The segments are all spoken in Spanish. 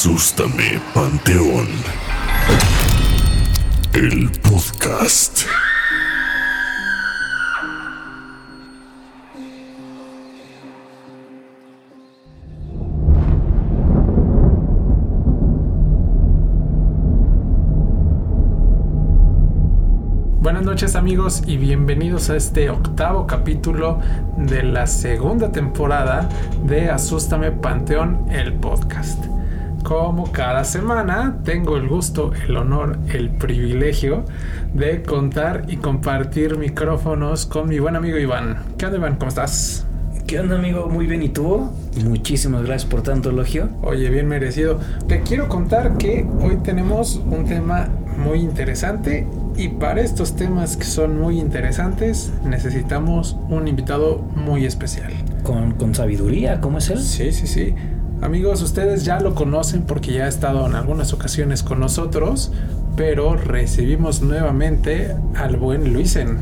Asústame, Panteón. El podcast. Buenas noches amigos y bienvenidos a este octavo capítulo de la segunda temporada de Asústame Panteón, el podcast. Como cada semana tengo el gusto, el honor, el privilegio de contar y compartir micrófonos con mi buen amigo Iván. ¿Qué onda Iván? ¿Cómo estás? ¿Qué onda amigo? Muy bien, ¿y tú? Muchísimas gracias por tanto elogio. Oye, bien merecido. Te quiero contar que hoy tenemos un tema muy interesante y para estos temas que son muy interesantes necesitamos un invitado muy especial. Con, con sabiduría, ¿cómo es él? Sí, sí, sí. Amigos, ustedes ya lo conocen porque ya ha estado en algunas ocasiones con nosotros, pero recibimos nuevamente al buen Luisen.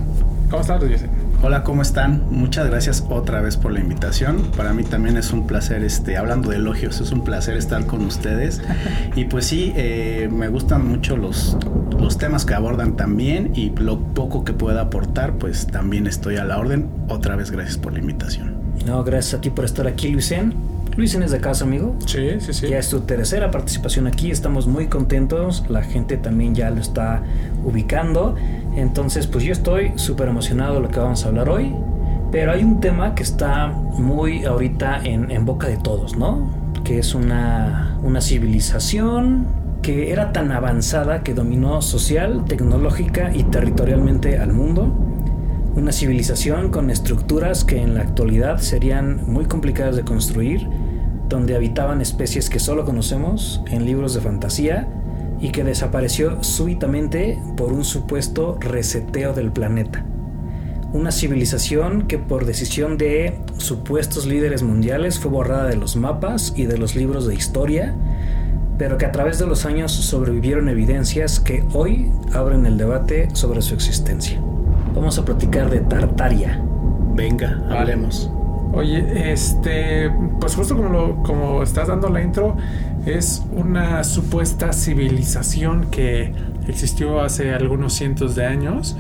¿Cómo estás, Luisen? Hola, ¿cómo están? Muchas gracias otra vez por la invitación. Para mí también es un placer, este, hablando de elogios, es un placer estar con ustedes. Y pues sí, eh, me gustan mucho los, los temas que abordan también y lo poco que pueda aportar, pues también estoy a la orden. Otra vez gracias por la invitación. No, gracias a ti por estar aquí, Luisen. Luisen es de casa, amigo. Sí, sí, sí. Ya es tu tercera participación aquí, estamos muy contentos, la gente también ya lo está ubicando. Entonces, pues yo estoy súper emocionado de lo que vamos a hablar hoy. Pero hay un tema que está muy ahorita en, en boca de todos, ¿no? Que es una, una civilización que era tan avanzada que dominó social, tecnológica y territorialmente al mundo. Una civilización con estructuras que en la actualidad serían muy complicadas de construir, donde habitaban especies que solo conocemos en libros de fantasía y que desapareció súbitamente por un supuesto reseteo del planeta. Una civilización que por decisión de supuestos líderes mundiales fue borrada de los mapas y de los libros de historia, pero que a través de los años sobrevivieron evidencias que hoy abren el debate sobre su existencia. Vamos a platicar de Tartaria. Venga, hablemos. Oye, este, pues justo como, lo, como estás dando la intro, es una supuesta civilización que existió hace algunos cientos de años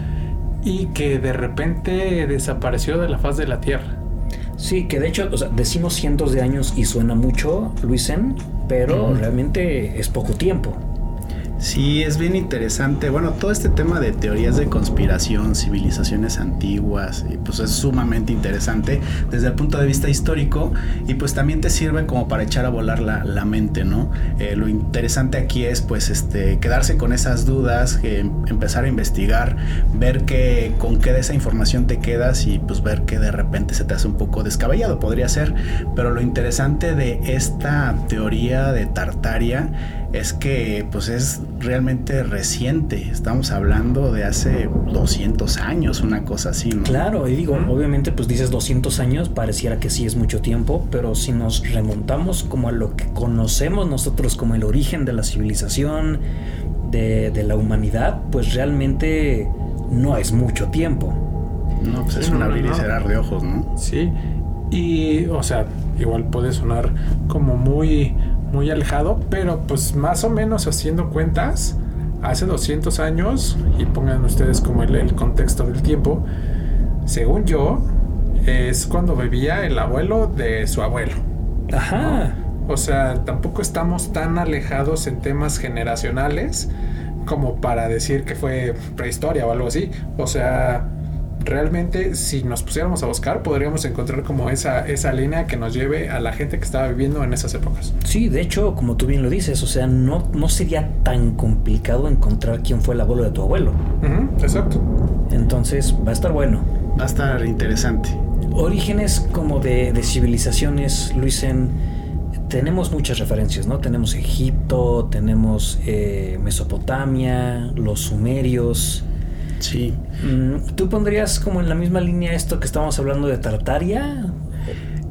y que de repente desapareció de la faz de la Tierra. Sí, que de hecho, o sea, decimos cientos de años y suena mucho, Luisen, pero realmente es poco tiempo. Sí, es bien interesante. Bueno, todo este tema de teorías de conspiración, civilizaciones antiguas, y pues es sumamente interesante desde el punto de vista histórico y pues también te sirve como para echar a volar la, la mente, ¿no? Eh, lo interesante aquí es pues este quedarse con esas dudas, eh, empezar a investigar, ver que, con qué de esa información te quedas y pues ver que de repente se te hace un poco descabellado, podría ser. Pero lo interesante de esta teoría de Tartaria es que pues es realmente reciente. Estamos hablando de hace 200 años, una cosa así, ¿no? Claro, y digo, obviamente pues dices 200 años, pareciera que sí es mucho tiempo, pero si nos remontamos como a lo que conocemos nosotros como el origen de la civilización, de, de la humanidad, pues realmente no es mucho tiempo. No, pues es un abrir no, y cerrar de ojos, ¿no? Sí, y o sea, igual puede sonar como muy, muy alejado, pero pues más o menos haciendo cuentas, hace 200 años, y pongan ustedes como el, el contexto del tiempo, según yo, es cuando vivía el abuelo de su abuelo. Ajá. O sea, tampoco estamos tan alejados en temas generacionales como para decir que fue prehistoria o algo así. O sea, realmente si nos pusiéramos a buscar podríamos encontrar como esa, esa línea que nos lleve a la gente que estaba viviendo en esas épocas. Sí, de hecho, como tú bien lo dices, o sea, no, no sería tan complicado encontrar quién fue el abuelo de tu abuelo. Exacto. Entonces, va a estar bueno. Va a estar interesante. Orígenes como de, de civilizaciones, Luisen, tenemos muchas referencias, ¿no? Tenemos Egipto, tenemos eh, Mesopotamia, los sumerios. Sí. Mm, ¿Tú pondrías como en la misma línea esto que estábamos hablando de Tartaria?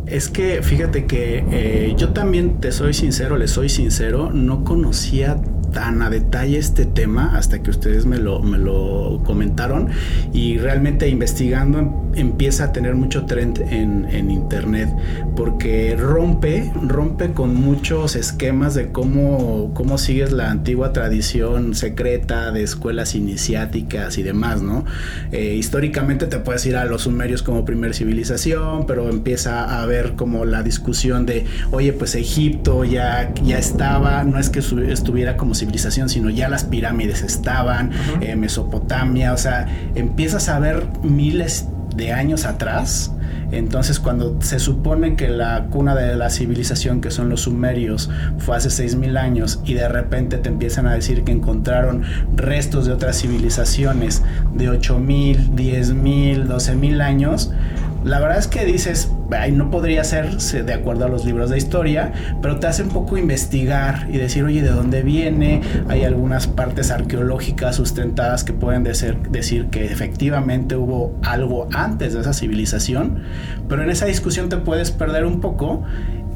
Es que fíjate que eh, yo también te soy sincero, le soy sincero, no conocía tan a detalle este tema hasta que ustedes me lo, me lo comentaron y realmente investigando em, empieza a tener mucho trend en, en internet porque rompe, rompe con muchos esquemas de cómo, cómo sigues la antigua tradición secreta de escuelas iniciáticas y demás, ¿no? Eh, históricamente te puedes ir a los sumerios como primer civilización, pero empieza a haber como la discusión de, oye, pues Egipto ya, ya estaba, no es que estuviera como civilización, sino ya las pirámides estaban, eh, Mesopotamia, o sea, empiezas a ver miles de años atrás. Entonces cuando se supone que la cuna de la civilización, que son los sumerios, fue hace 6.000 años y de repente te empiezan a decir que encontraron restos de otras civilizaciones de 8.000, 10.000, 12.000 años, la verdad es que dices, no podría ser de acuerdo a los libros de historia, pero te hace un poco investigar y decir, oye, ¿de dónde viene? Hay algunas partes arqueológicas sustentadas que pueden decir, decir que efectivamente hubo algo antes de esa civilización, pero en esa discusión te puedes perder un poco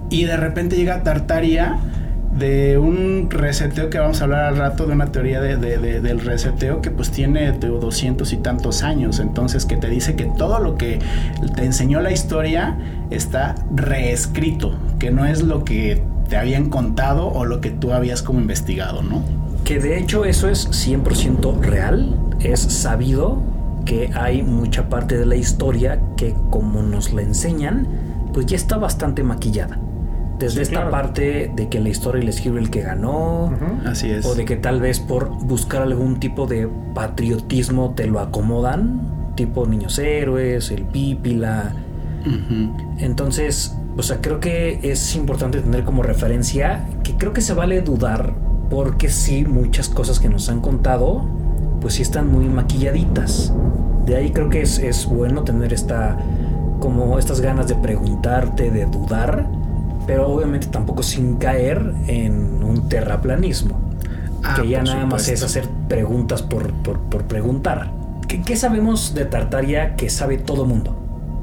y de repente llega Tartaria de un reseteo que vamos a hablar al rato, de una teoría de, del reseteo que pues tiene de 200 y tantos años, entonces que te dice que todo lo que te enseñó la historia está reescrito, que no es lo que te habían contado o lo que tú habías como investigado, ¿no? Que de hecho eso es 100% real, es sabido que hay mucha parte de la historia que como nos la enseñan, pues ya está bastante maquillada. Desde esta parte de que la historia le escribe el que ganó. Así es. O de que tal vez por buscar algún tipo de patriotismo te lo acomodan. Tipo Niños Héroes, el Pípila. Entonces, o sea, creo que es importante tener como referencia que creo que se vale dudar porque sí, muchas cosas que nos han contado, pues sí están muy maquilladitas. De ahí creo que es, es bueno tener esta, como estas ganas de preguntarte, de dudar pero obviamente tampoco sin caer en un terraplanismo. Ah, que ya nada más es hacer preguntas por, preguntar. ¿Qué, sabemos de Tartaria que sabe todo mundo?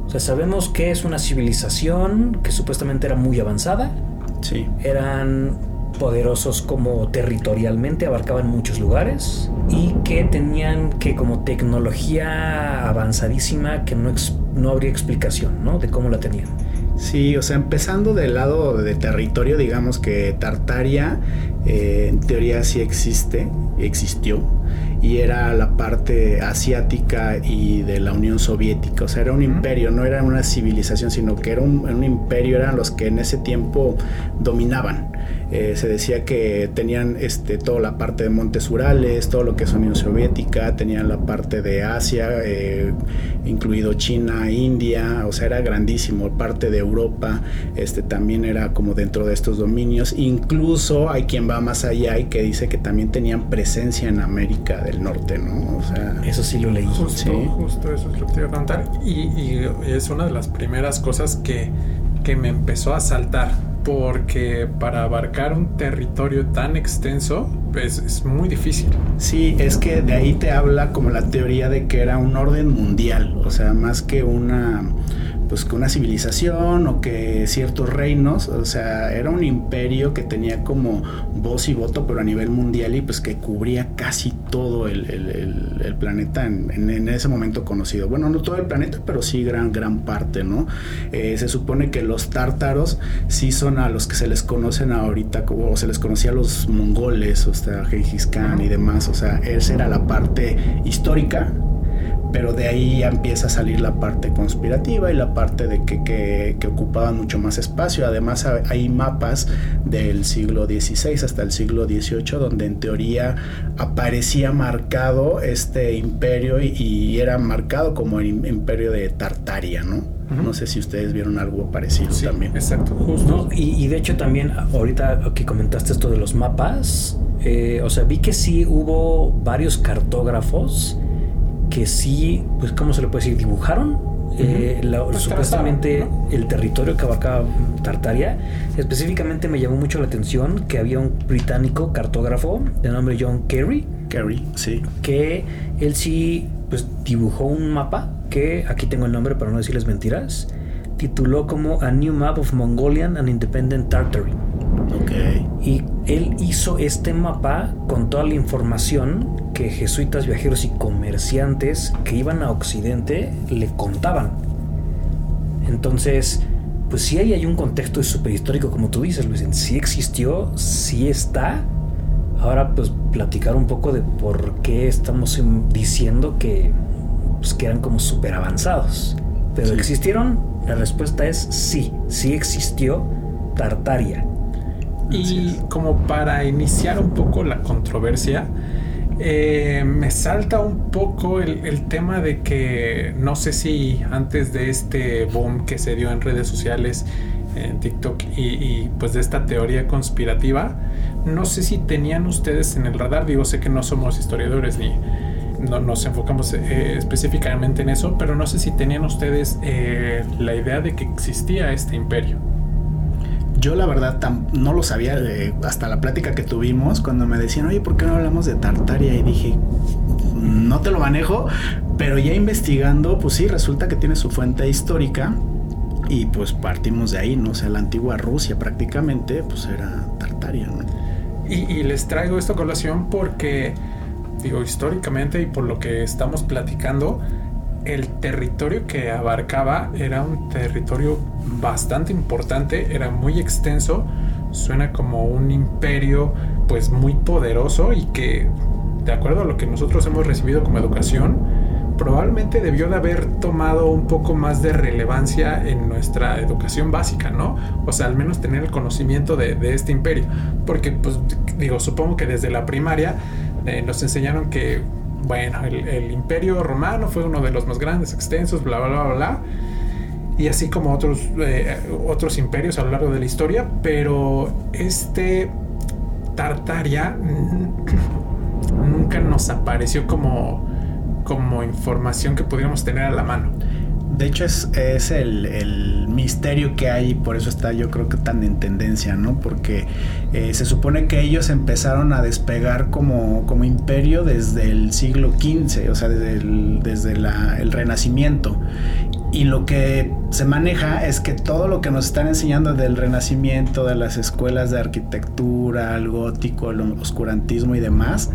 O sea, sabemos que es una civilización que supuestamente era muy avanzada. Sí. Eran poderosos como territorialmente, abarcaban muchos lugares y que tenían que como tecnología avanzadísima que no, no habría explicación, ¿no? De cómo la tenían. Sí, o sea, empezando del lado de territorio, digamos que Tartaria eh, en teoría sí existe, existió, y era la parte asiática y de la Unión Soviética, o sea, era un imperio, no era una civilización, sino que era un imperio, eran los que en ese tiempo dominaban. Eh, se decía que tenían este, toda la parte de Montes Urales, todo lo que es Unión Soviética, tenían la parte de Asia, eh, incluido China, India, o sea, era grandísimo, parte de Europa, este, también era como dentro de estos dominios, incluso hay quien va más allá y que dice que también tenían presencia en América del Norte, ¿no? O sea, eso sí lo leí. Justo, justo eso es lo que te iba a contar. Y, y, es una de las primeras cosas que, que me empezó a saltar porque para abarcar un territorio tan extenso pues, es muy difícil. Sí, es que de ahí te habla como la teoría de que era un orden mundial, o sea, más que una pues que una civilización o que ciertos reinos, o sea, era un imperio que tenía como voz y voto, pero a nivel mundial y pues que cubría casi todo el, planeta en, ese momento conocido. Bueno, no todo el planeta, pero sí gran, gran parte, ¿no? Eh, se supone que los tártaros sí son a los que se les conocen ahorita, o se les conocía a los mongoles, o sea, Gengis Khan y demás, o sea, esa era la parte histórica pero de ahí ya empieza a salir la parte conspirativa y la parte de que, que, ocupaban mucho más espacio. Además hay mapas del siglo XVI hasta el siglo XVIII donde en teoría aparecía marcado este imperio y, era marcado como el imperio de Tartaria, ¿no? No sé si ustedes vieron algo parecido también. Exacto, justo. Y, de hecho también ahorita que comentaste esto de los mapas, eh, o sea, vi que sí hubo varios cartógrafos que sí, pues, ¿cómo se le puede decir? Dibujaron eh, pues supuestamente el territorio que abarcaba Tartaria. Específicamente me llamó mucho la atención que había un británico cartógrafo de nombre John Kerry. Kerry, sí. Que él sí pues, dibujó un mapa que aquí tengo el nombre para no decirles mentiras. Tituló como A New Map of Mongolian and Independent Tartary. Ok. Y él hizo este mapa con toda la información que jesuitas, viajeros y comerciantes que iban a Occidente le contaban. Entonces, pues sí ahí hay un contexto superhistórico, como tú dices, Luis. Sí existió, sí está. Ahora, pues platicar un poco de por qué estamos diciendo que, pues, que eran como súper avanzados. Pero Sí. existieron, la respuesta es sí, sí existió Tartaria. Y como para iniciar un poco la controversia, eh, me salta un poco el, el tema de que no sé si antes de este boom que se dio en redes sociales, en TikTok y, y, pues de esta teoría conspirativa, no sé si tenían ustedes en el radar, digo, sé que no somos historiadores ni no nos enfocamos eh, específicamente en eso, pero no sé si tenían ustedes eh, la idea de que existía este imperio. Yo la verdad no lo sabía hasta la plática que tuvimos cuando me decían, oye, ¿por qué no hablamos de Tartaria? Y dije, no te lo manejo, pero ya investigando, pues sí, resulta que tiene su fuente histórica y pues partimos de ahí, ¿no? O sea, la antigua Rusia prácticamente, pues era Tartaria, ¿no? Y, y les traigo esta colación porque, digo, históricamente y por lo que estamos platicando, el territorio que abarcaba era un territorio bastante importante, era muy extenso, suena como un imperio pues muy poderoso y que, de acuerdo a lo que nosotros hemos recibido como educación, probablemente debió de haber tomado un poco más de relevancia en nuestra educación básica, ¿no? O sea, al menos tener el conocimiento de, este imperio. Porque, pues, digo, supongo que desde la primaria eh, nos enseñaron que, bueno, el, imperio romano fue uno de los más grandes, extensos, bla, bla, bla, bla. Y así como otros, eh, otros imperios a lo largo de la historia, pero este Tartaria nunca nos apareció como, como información que pudiéramos tener a la mano. De hecho es, es el, el misterio que hay por eso está yo creo que tan en tendencia, ¿no? Porque eh, se supone que ellos empezaron a despegar como, como imperio desde el siglo XV, o sea, desde el, desde la- el Renacimiento. Y lo que se maneja es que todo lo que nos están enseñando del Renacimiento, de las escuelas de arquitectura, el gótico, el oscurantismo y demás,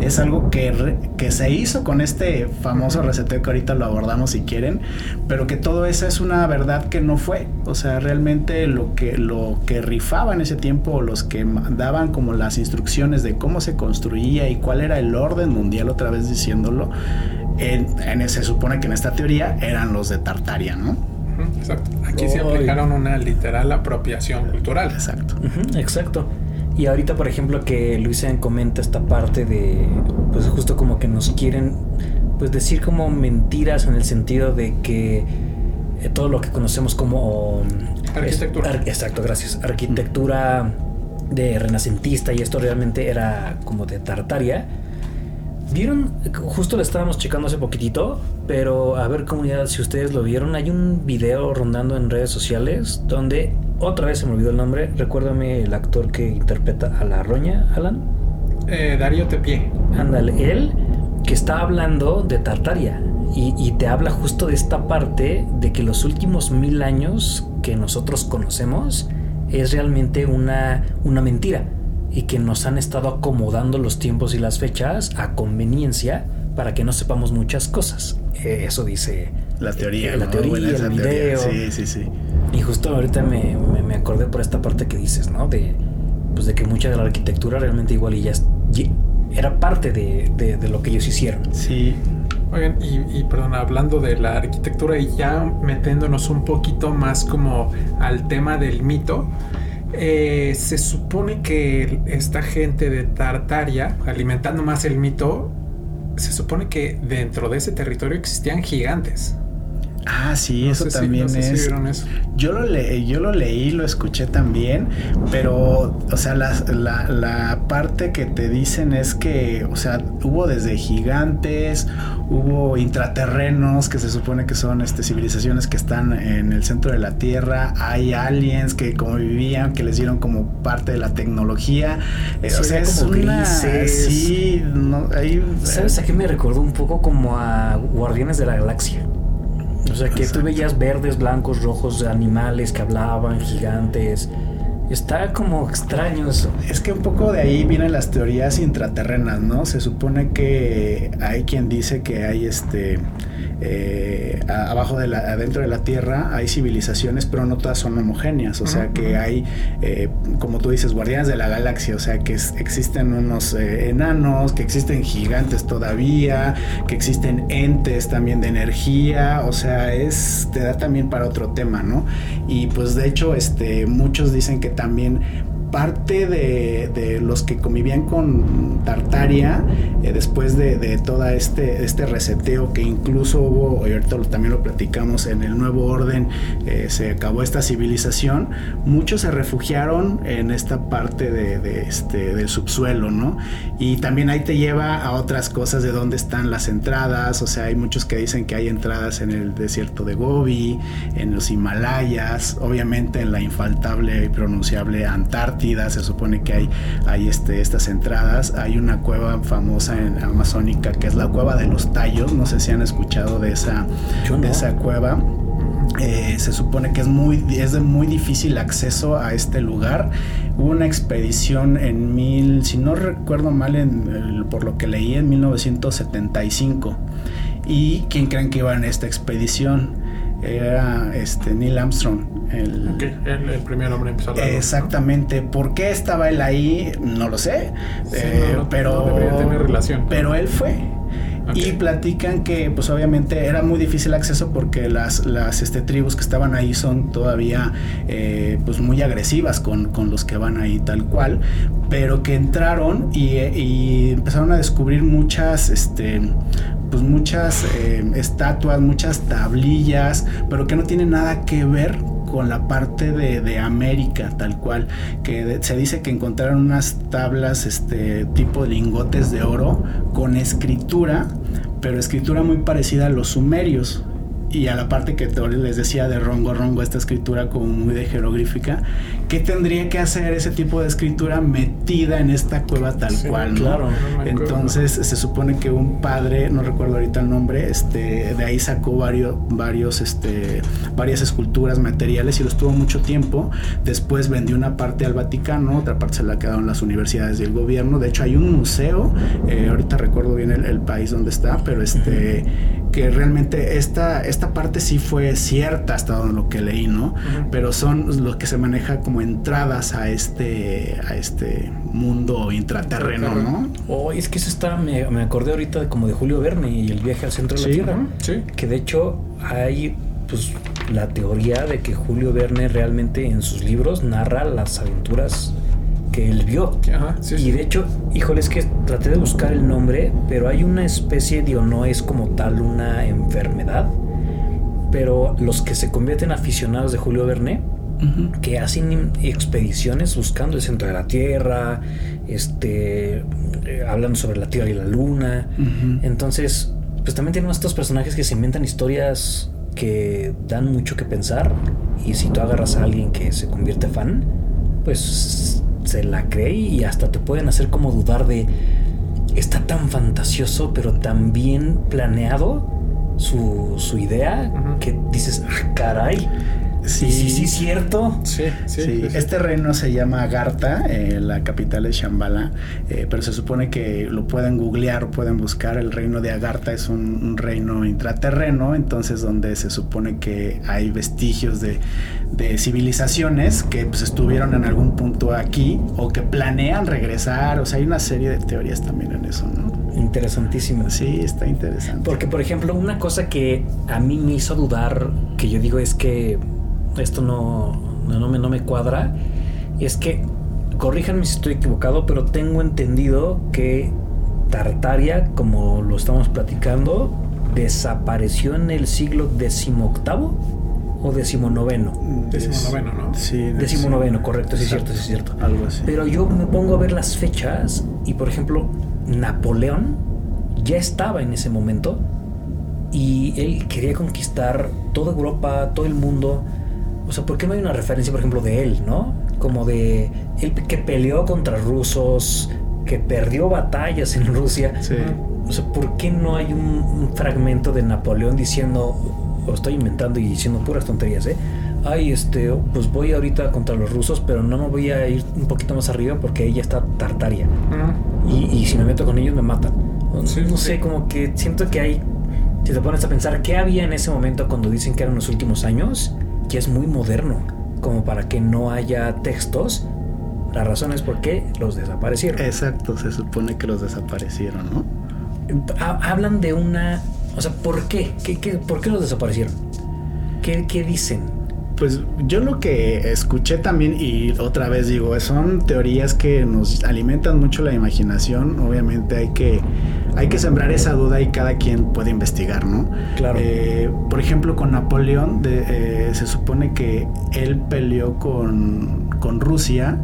es algo que, que se hizo con este famoso reseteo que ahorita lo abordamos si quieren, pero que todo eso es una verdad que no fue. O sea, realmente lo que, lo que rifaba en ese tiempo, los que daban como las instrucciones de cómo se construía y cuál era el orden mundial, otra vez diciéndolo, en, en- se supone que en esta teoría eran los de Tartaria, ¿no? Exacto. Aquí se aplicaron una literal apropiación cultural. Exacto. Exacto. Y ahorita, por ejemplo, que Luisa comenta esta parte de, pues justo como que nos quieren, pues decir como mentiras en el sentido de que eh, todo lo que conocemos como... mm, Arquitectura. es- ar- exacto, gracias. Arquitectura de renacentista y esto realmente era como de Tartaria. ¿Vieron? Justo lo estábamos checando hace poquitito, pero a ver comunidad, si ustedes lo vieron, hay un video rondando en redes sociales donde otra vez se me olvidó el nombre. Recuérdame el actor que interpreta a la roña, Alan. Eh, Darío Tepié. Ándale, él que está hablando de Tartaria y, y te habla justo de esta parte de que los últimos mil años que nosotros conocemos es realmente una, una mentira y que nos han estado acomodando los tiempos y las fechas a conveniencia para que no sepamos muchas cosas. Eh, Eso dice La teoría. La ¿no? teoría, Buena esa el teoría. video. Sí, sí, sí. Y justo ahorita me, me- me acordé por esta parte que dices, ¿no? De, pues de que mucha de la arquitectura realmente igual y ya es- y era parte de, de- de lo que ellos hicieron. Sí, Oigan, y, y perdón, hablando de la arquitectura y ya metiéndonos un poquito más como al tema del mito, eh, se supone que esta gente de Tartaria, alimentando más el mito, se supone que dentro de ese territorio existían gigantes. Ah, sí, No eso sé si- también no sé si es. vieron eso. Yo lo, le, yo lo leí, lo escuché también, pero, o sea, la, la, la parte que te dicen es que, o sea, hubo desde gigantes, hubo intraterrenos, que se supone que son este, civilizaciones que están en el centro de la Tierra, hay aliens que como vivían, que les dieron como parte de la tecnología, Eh, Sí, o sea, es como una... grises. Sí, no, hay... ¿Sabes a qué me recordó un poco como a Guardianes de la Galaxia? O sea, que Exacto. tú veías verdes, blancos, rojos, animales que hablaban, gigantes. Está como extraño eso. Es que un poco de ahí vienen las teorías intraterrenas, ¿no? Se supone que hay quien dice que hay este eh, abajo de la, adentro de la Tierra hay civilizaciones, pero no todas son homogéneas. O sea que hay, eh, como tú dices, guardianes de la galaxia. O sea que existen unos eh, enanos, que existen gigantes todavía, que existen entes también de energía. O sea, es te da también para otro tema, ¿no? Y pues de hecho, este, muchos dicen que también parte de, los que convivían con Tartaria, eh, después de, de todo este, este reseteo que incluso hubo, y ahorita también lo platicamos, en el nuevo orden eh, se acabó esta civilización, muchos se refugiaron en esta parte de, este, del subsuelo, ¿no? Y también ahí te lleva a otras cosas de dónde están las entradas, o sea, hay muchos que dicen que hay entradas en el desierto de Gobi, en los Himalayas, obviamente en la infaltable y pronunciable Antártida, se supone que hay, hay este, estas entradas. Hay una cueva famosa en amazónica que es la cueva de los tallos. No sé si han escuchado de esa, de esa cueva. Eh, se supone que es muy es de muy difícil acceso a este lugar. Hubo una expedición en mil, si no recuerdo mal, en, por lo que leí en 1975. ¿Y quién creen que iba en esta expedición? Era este Neil Armstrong. El, el, primer hombre empezó a Exactamente. ¿Por qué estaba él ahí? No lo sé. Eh, pero, tener relación. Pero él fue. Y platican que, pues obviamente era muy difícil acceso porque las, las este, tribus que estaban ahí son todavía eh, pues muy agresivas con, con, los que van ahí tal cual, pero que entraron y, empezaron a descubrir muchas, este, pues muchas eh, estatuas, muchas tablillas, pero que no tienen nada que ver con la parte de, América, tal cual, que se dice que encontraron unas tablas este tipo lingotes de oro con escritura, pero escritura muy parecida a los sumerios y a la parte que les decía de rongo rongo, esta escritura como muy de jeroglífica, ¿qué tendría que hacer ese tipo de escritura metida en esta cueva tal cual? Claro. Entonces se supone que un padre, no recuerdo ahorita el nombre, este, de ahí sacó varios, varios, este, varias esculturas, materiales y los tuvo mucho tiempo. Después vendió una parte al Vaticano, otra parte se la quedaron las universidades y el gobierno. De hecho hay un museo, eh, ahorita recuerdo bien el, país donde está, pero este, que realmente esta, esta parte sí fue cierta hasta donde lo que leí, ¿no? Pero son los que se maneja como entradas a este, a este mundo intraterreno, ¿no? Oh, es que eso está, me, acordé ahorita de como de Julio Verne y el viaje al centro de la Tierra. Sí. Que de hecho hay pues la teoría de que Julio Verne realmente en sus libros narra las aventuras que él vio. y de hecho, híjole, es que traté de buscar el nombre, pero hay una especie de, o no es como tal una enfermedad, pero los que se convierten aficionados de Julio Verne, que hacen expediciones buscando el centro de la Tierra, este, eh, hablando sobre la Tierra y la Luna. Entonces, pues también tienen estos personajes que se inventan historias que dan mucho que pensar. Y si tú agarras a alguien que se convierte fan, pues se la cree y hasta te pueden hacer como dudar de está tan fantasioso pero tan bien planeado su, su idea que dices, ah, caray. Sí, sí, sí, cierto. Sí, sí, Este reino se llama Agartha, eh, la capital de Shambhala, eh, pero se supone que lo pueden googlear o pueden buscar. El reino de Agartha es un, reino intraterreno, entonces donde se supone que hay vestigios de, de civilizaciones que pues, estuvieron en algún punto aquí o que planean regresar. O sea, hay una serie de teorías también en eso, ¿no? Interesantísimo. Sí, está interesante. Porque, por ejemplo, una cosa que a mí me hizo dudar, que yo digo es que esto no, no, me, no me cuadra, es que, corríjanme si estoy equivocado, pero tengo entendido que Tartaria, como lo estamos platicando, desapareció en el siglo XVIII o decimonoveno. Decimonoveno, ¿no? Sí. Decimonoveno, correcto, sí es cierto, sí es cierto. Algo así. Pero yo me pongo a ver las fechas y, por ejemplo, Napoleón ya estaba en ese momento y él quería conquistar toda Europa, todo el mundo. Sea, ¿por qué no hay una referencia, por ejemplo, de él, no? Como de él que peleó contra rusos, que perdió batallas en Rusia. Sí. O sea, ¿por qué no hay un, fragmento de Napoleón diciendo, o estoy inventando y diciendo puras tonterías, ¿eh? ay, este, pues voy ahorita contra los rusos, pero no me voy a ir un poquito más arriba porque ella está Tartaria. Mm, Y, y si me meto con ellos me matan. No, Sí, no sí. sé, como que siento que hay... Si te pones a pensar, ¿qué había en ese momento cuando dicen que eran los últimos años? Que es muy moderno, como para que no haya textos. La razón es porque los desaparecieron. Exacto, se supone que los desaparecieron, ¿no? Ha- hablan de una... O sea, ¿por qué? ¿Qué, qué- por qué los desaparecieron? ¿Qué, qué dicen? Pues yo lo que escuché también, y otra vez digo, son teorías que nos alimentan mucho la imaginación. Obviamente hay que, hay que sembrar esa duda y cada quien puede investigar, ¿no? Claro. Eh, por ejemplo, con Napoleón, de- eh, se supone que él peleó con, con Rusia,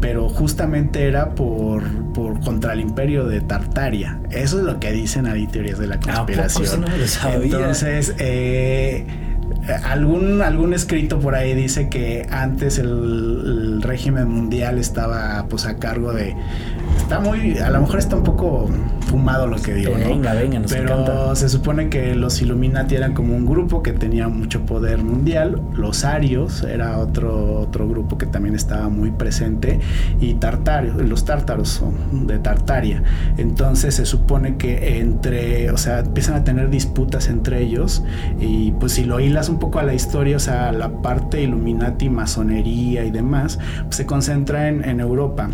pero justamente era por, por contra el imperio de Tartaria. Eso es lo que dicen ahí teorías de la ¿A poco conspiración. no me lo sabía? Entonces, eh, algún, algún escrito por ahí dice que antes el, el régimen mundial estaba pues a cargo de... Está muy... A lo mejor está un poco fumado lo que digo, ¿no? Venga, venga, nos Pero encanta. se supone que los Illuminati eran como un grupo que tenía mucho poder mundial. Los Arios era otro, otro grupo que también estaba muy presente. Y Tartario, los tártaros son de Tartaria. Entonces se supone que entre, o sea, empiezan a tener disputas entre ellos. Y pues si lo hilas un poco a la historia, o sea, la parte Illuminati, masonería y demás, pues se concentra en, en Europa.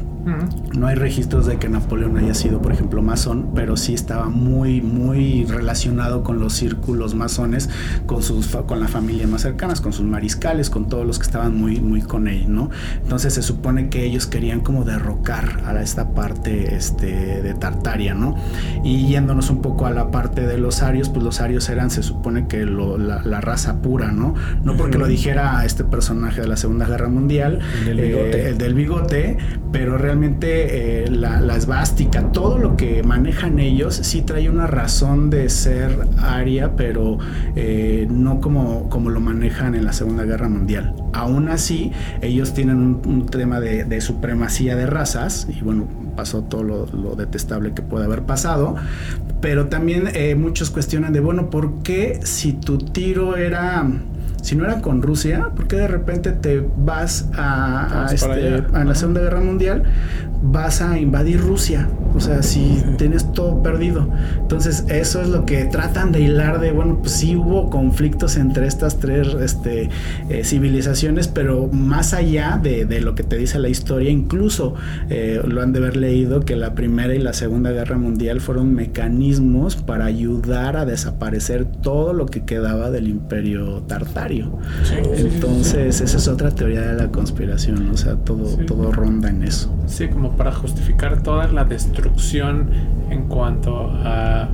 No hay registros de que Napoleón haya sido, por ejemplo, masón, pero sí estaba muy, muy relacionado con los círculos masones, con sus, con la familia más cercanas, con sus mariscales, con todos los que estaban muy, muy con él, ¿no? Entonces se supone que ellos querían como derrocar a esta parte, este, de Tartaria, ¿no? Y yéndonos un poco a la parte de los arios, pues los arios eran, se supone que lo- la, la raza pura, ¿no? No porque lo dijera este personaje de la Segunda Guerra Mundial, El del bigote. eh, el del bigote, pero realmente eh, la, la esvástica, todo lo que manejan ellos, sí trae una razón de ser aria, pero eh, no como, como lo manejan en la Segunda Guerra Mundial. Aún así, ellos tienen un, un tema de, de supremacía de razas, y bueno, pasó todo lo, lo detestable que puede haber pasado, pero también eh, muchos cuestionan de, bueno, ¿por qué si tu tiro era... Si no era con Rusia, ¿por qué de repente te vas a, a, este, a la. Segunda Guerra Mundial? Vas a invadir Rusia. O sea, si tienes todo perdido. Entonces, eso es lo que tratan de hilar de, bueno, pues sí hubo conflictos entre estas tres este, eh, civilizaciones, pero más allá de, de lo que te dice la historia, incluso eh, lo han de haber leído que la Primera y la Segunda Guerra Mundial fueron mecanismos para ayudar a desaparecer todo lo que quedaba del imperio tartario. Sí, sí, sí, sí. Entonces, esa es otra teoría de la conspiración, o sea, todo, todo ronda en eso. Sí, como para justificar toda la destrucción en cuanto a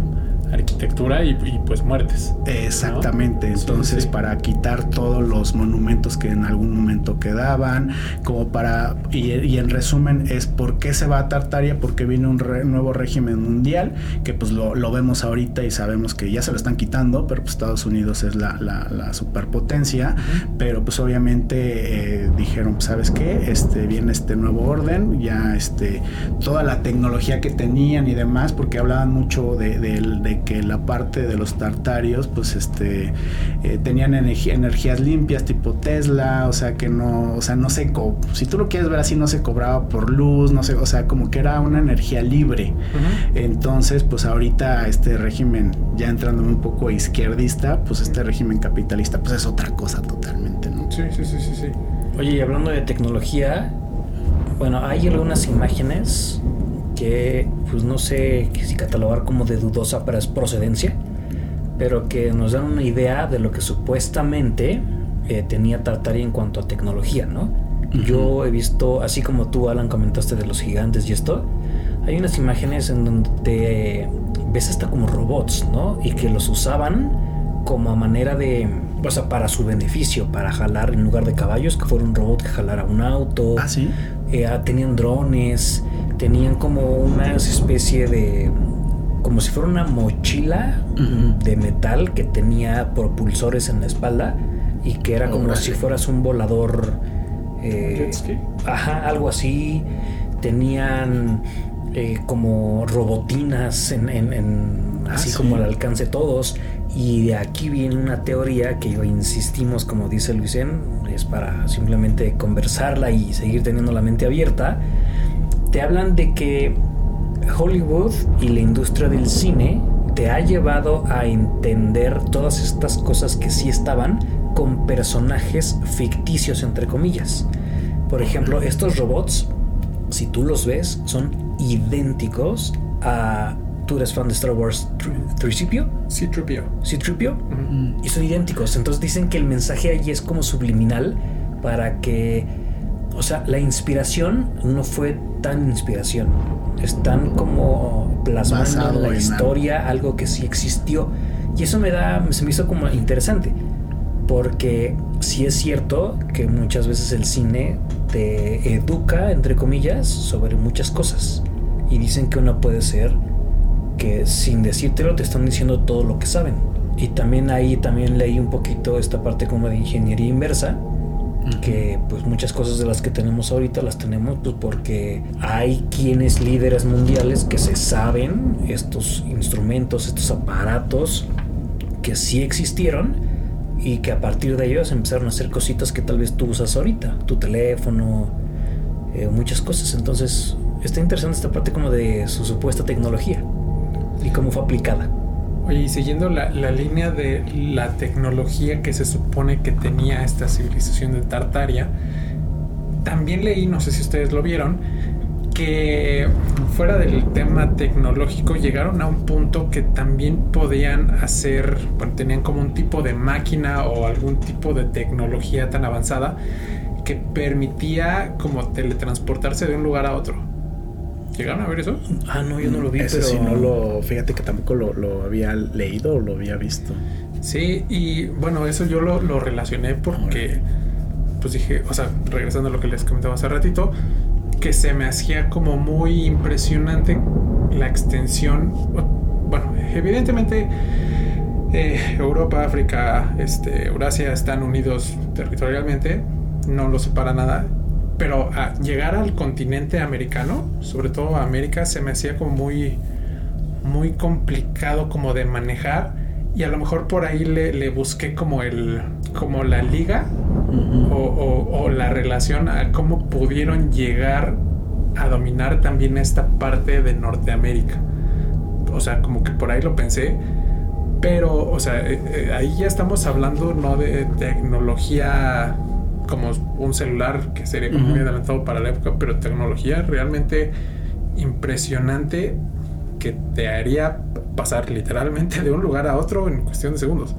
arquitectura y, y, pues muertes. Exactamente, entonces sí. para quitar todos los monumentos que en algún momento quedaban, como para, y, y en resumen es por qué se va a Tartaria, porque viene un re- nuevo régimen mundial, que pues lo, lo vemos ahorita y sabemos que ya se lo están quitando, pero pues Estados Unidos es la, la- la superpotencia, pero pues obviamente eh, dijeron, pues, ¿sabes qué? Este, viene este nuevo orden, ya este, toda la tecnología que tenían y demás, porque hablaban mucho de que la parte de los tartarios, pues este, eh, tenían energía- energías limpias tipo Tesla, o sea que no, o sea, no se, co- si tú lo quieres ver así, no se cobraba por luz, no sé, o sea, como que era una energía libre. Entonces, pues ahorita este régimen, ya entrándome un poco izquierdista, pues este régimen capitalista, pues es otra cosa totalmente, ¿no? Sí, sí, sí, sí, sí. Oye, y hablando de tecnología, bueno, hay algunas imágenes que, pues no sé si catalogar como de dudosa pres- procedencia, pero que nos dan una idea de lo que supuestamente eh, tenía Tartaria en cuanto a tecnología, ¿no? Ujú. Yo he visto, así como tú, Alan, comentaste de los gigantes y esto, hay unas imágenes en donde ves hasta como robots, ¿no? Y que los usaban como a manera de, o sea, para su beneficio, para jalar en lugar de caballos, que fuera un robot que jalara un auto. Ah, sí. Eh, ah, tenían drones, tenían como una especie de, como si fuera una mochila de metal que tenía propulsores en la espalda y que era como si fueras un volador. eh. Ajá, algo así. Tenían eh, como robotinas en, en- en- Ah, así sí. como al alcance de todos. Y de aquí viene una teoría que yo insistimos, como dice Luisen, es para simplemente conversarla y seguir teniendo la mente abierta. Te hablan de que Hollywood y la industria del cine te ha llevado a entender todas estas cosas que sí estaban con personajes ficticios, entre comillas. Por ejemplo, estos robots, si tú los ves, son idénticos a ¿Tú eres fan de Star Wars Tricipio? Sí, Tripio. Sí, Tripio. Y son idénticos. Entonces dicen que el mensaje allí es como subliminal para que. O sea, la inspiración no fue tan inspiración. Están como plasmando en la historia algo. que sí existió. Y eso me da. Se me hizo como interesante. Porque sí es cierto que muchas veces el cine te educa, entre comillas, sobre muchas cosas. Y dicen que uno puede ser que sin decírtelo te están diciendo todo lo que saben. Y también ahí también leí un poquito esta parte como de ingeniería inversa, que pues muchas cosas de las que tenemos ahorita las tenemos pues porque hay quienes líderes mundiales que se saben estos instrumentos, estos aparatos que sí existieron y que a partir de ellos empezaron a hacer cositas que tal vez tú usas ahorita, tu teléfono, eh, muchas cosas. Entonces está interesante esta parte como de su supuesta tecnología y cómo fue aplicada. Oye, y siguiendo la, línea de la tecnología que se supone que tenía esta civilización de Tartaria, también leí, no sé si ustedes lo vieron, que fuera del tema tecnológico llegaron a un punto que también podían hacer, bueno, tenían como un tipo de máquina o algún tipo de tecnología tan avanzada que permitía como teletransportarse de un lugar a otro. ¿Llegaron a ver eso? Ah, no, yo no lo vi, Ese pero... sí no lo... Fíjate que tampoco lo, había leído o lo había visto. Sí, y bueno, eso yo lo, lo relacioné porque... Pues dije, o sea, regresando a lo que les comentaba hace ratito, que se me hacía como muy impresionante la extensión. Bueno, evidentemente eh, Europa, África, este, Eurasia están unidos territorialmente, no lo separa nada pero a llegar al continente americano, sobre todo a América, se me hacía como muy, muy complicado como de manejar y a lo mejor por ahí le, busqué como el, como la liga o, la relación a cómo pudieron llegar a dominar también esta parte de Norteamérica. O sea, como que por ahí lo pensé. Pero, o sea, eh, eh, ahí ya estamos hablando no de tecnología como un celular que sería como muy adelantado para la época, pero tecnología realmente impresionante que te haría pasar literalmente de un lugar a otro en cuestión de segundos.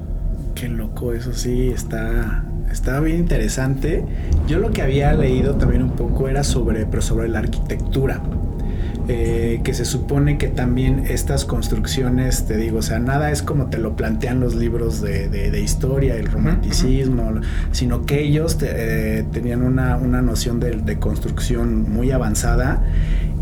Qué loco, eso sí, está, está bien interesante. Yo lo que había leído también un poco era sobre, pero sobre la arquitectura. Eh, que se supone que también estas construcciones, te digo, o sea, nada es como te lo plantean los libros de, historia, el romanticismo, sino que ellos eh, tenían una, noción de, de, construcción muy avanzada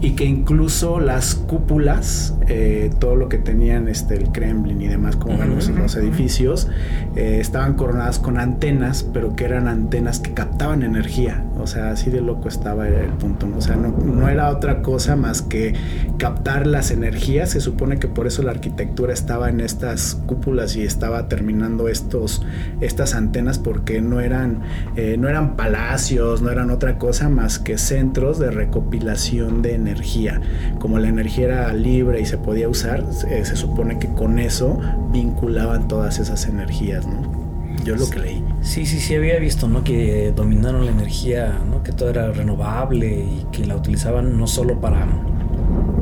y que incluso las cúpulas, eh, todo lo que tenían este, el Kremlin y demás, como en los edificios, eh, estaban coronadas con antenas, pero que eran antenas que captaban energía. O sea, así de loco estaba el punto. O sea, no, no era otra cosa más que captar las energías. Se supone que por eso la arquitectura estaba en estas cúpulas y estaba terminando estos, estas antenas porque no eran, eh, no eran palacios, no eran otra cosa más que centros de recopilación de energía energía. Como la energía era libre y se podía usar, se, supone que con eso vinculaban todas esas energías, ¿no? Yo lo que leí. Sí, sí, sí, había visto, ¿no? Que dominaron la energía, ¿no? Que todo era renovable y que la utilizaban no solo para,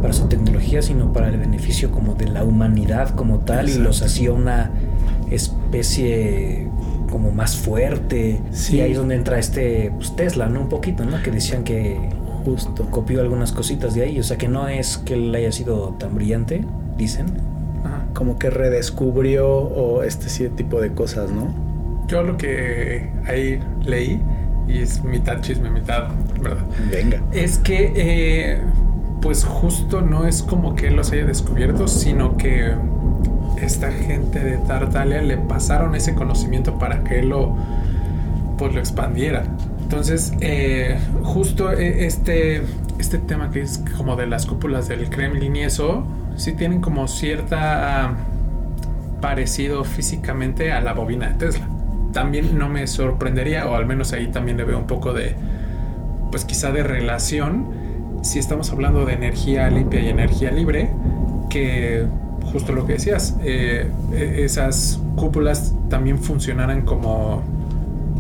para su tecnología, sino para el beneficio como de la humanidad como tal y los hacía una especie como más fuerte. Sí. Y ahí es donde entra este pues, Tesla, ¿no? Un poquito, ¿no? Que decían que Justo. Copió algunas cositas de ahí. O sea que no es que él haya sido tan brillante, dicen. Como que redescubrió o este tipo de cosas, ¿no? Yo lo que ahí leí, y es mitad chisme, mitad, ¿verdad? Venga. Es que, eh, pues justo no es como que él los haya descubierto, sino que esta gente de Tartalia le pasaron ese conocimiento para que él lo, pues, lo expandiera. Entonces, eh, justo eh, este, este tema que es como de las cúpulas del Kremlin y eso, sí tienen como cierta parecido físicamente a la bobina de Tesla. También no me sorprendería, o al menos ahí también le veo un poco de, pues quizá de relación, si estamos hablando de energía limpia y energía libre, que justo lo que decías, eh, e- esas cúpulas también funcionaran como,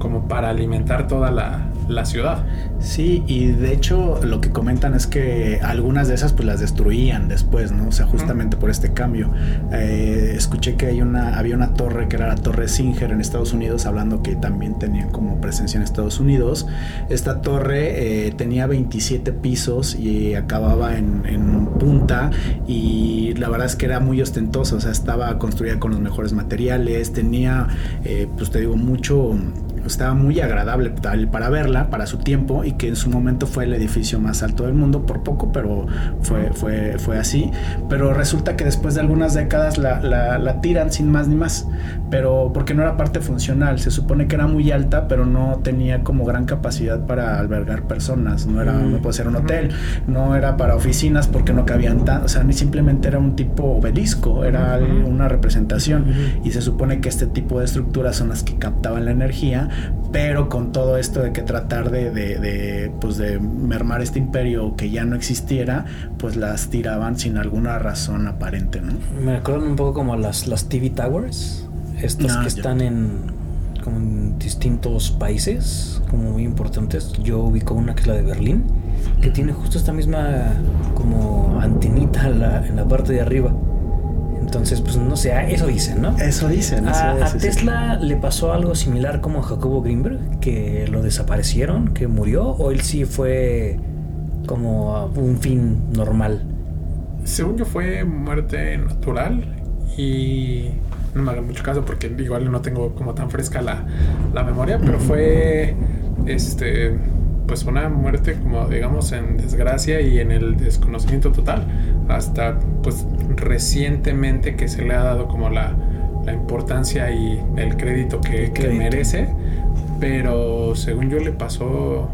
como para alimentar toda la, la ciudad. Sí, y de hecho lo que comentan es que algunas de esas pues las destruían después, ¿no? O sea, justamente por este cambio. Eh, escuché que hay una, había una torre que era la Torre Singer en Estados Unidos, hablando que también tenían como presencia en Estados Unidos. Esta torre eh, tenía 27 pisos y acababa en, en punta y la verdad es que era muy ostentosa, o sea, estaba construida con los mejores materiales, tenía, eh, pues te digo, mucho estaba muy agradable para verla para su tiempo y que en su momento fue el edificio más alto del mundo por poco pero fue fue fue así. Pero resulta que después de algunas décadas la, la, la tiran sin más ni más. Pero porque no era parte funcional se supone que era muy alta pero no tenía como gran capacidad para albergar personas. No era no puede ser un hotel no era para oficinas porque no cabían tan o sea ni simplemente era un tipo obelisco era una representación. Y se supone que este tipo de estructuras son las que captaban la energía, pero con todo esto de que tratar de, de, de, pues de mermar este imperio que ya no existiera, pues las tiraban sin alguna razón aparente, ¿no? Me recuerdan un poco como las, las TV Towers, estas que están en, como en distintos países, como muy importantes. Yo ubico una que es la de Berlín, que tiene justo esta misma como antenita en la, en la parte de arriba. Entonces, pues no sé, eso dicen, ¿no? Eso dicen. eso A, a sí. Tesla le pasó algo similar como a Jacobo Greenberg, que lo desaparecieron, que murió, o él sí fue como un fin normal. Según yo fue muerte natural y no me hagan mucho caso porque igual no tengo como tan fresca la, la memoria, pero fue este pues una muerte como digamos en desgracia y en el desconocimiento total hasta pues recientemente que se le ha dado como la, la importancia y el crédito que, que Crédito. merece pero según yo le pasó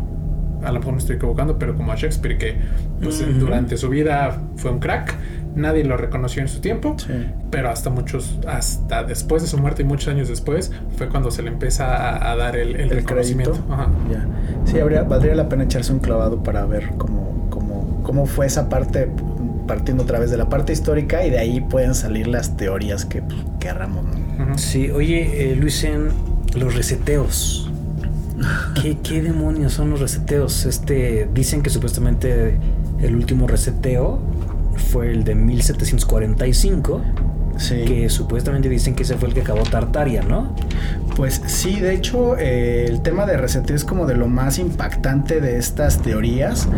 a lo mejor me estoy equivocando pero como a Shakespeare que pues durante su vida fue un crack nadie lo reconoció en su tiempo Sí. pero hasta muchos, hasta después de su muerte y muchos años después, fue cuando se le empieza a, a dar el, el El reconocimiento. Ajá. Ya. Sí, habría, valdría la pena echarse un clavado para ver cómo, cómo, cómo fue esa parte, partiendo otra vez de la parte histórica, y de ahí pueden salir las teorías que pues, querramos, ¿no? Sí, oye, eh, Luisen, los reseteos. ¿Qué, ¿Qué demonios son los reseteos? Este, dicen que supuestamente el último reseteo fue el de 1745, Sí. que supuestamente dicen que ese fue el que acabó Tartaria, ¿no? Pues sí, de hecho, eh, el tema de reseteo es como de lo más impactante de estas teorías,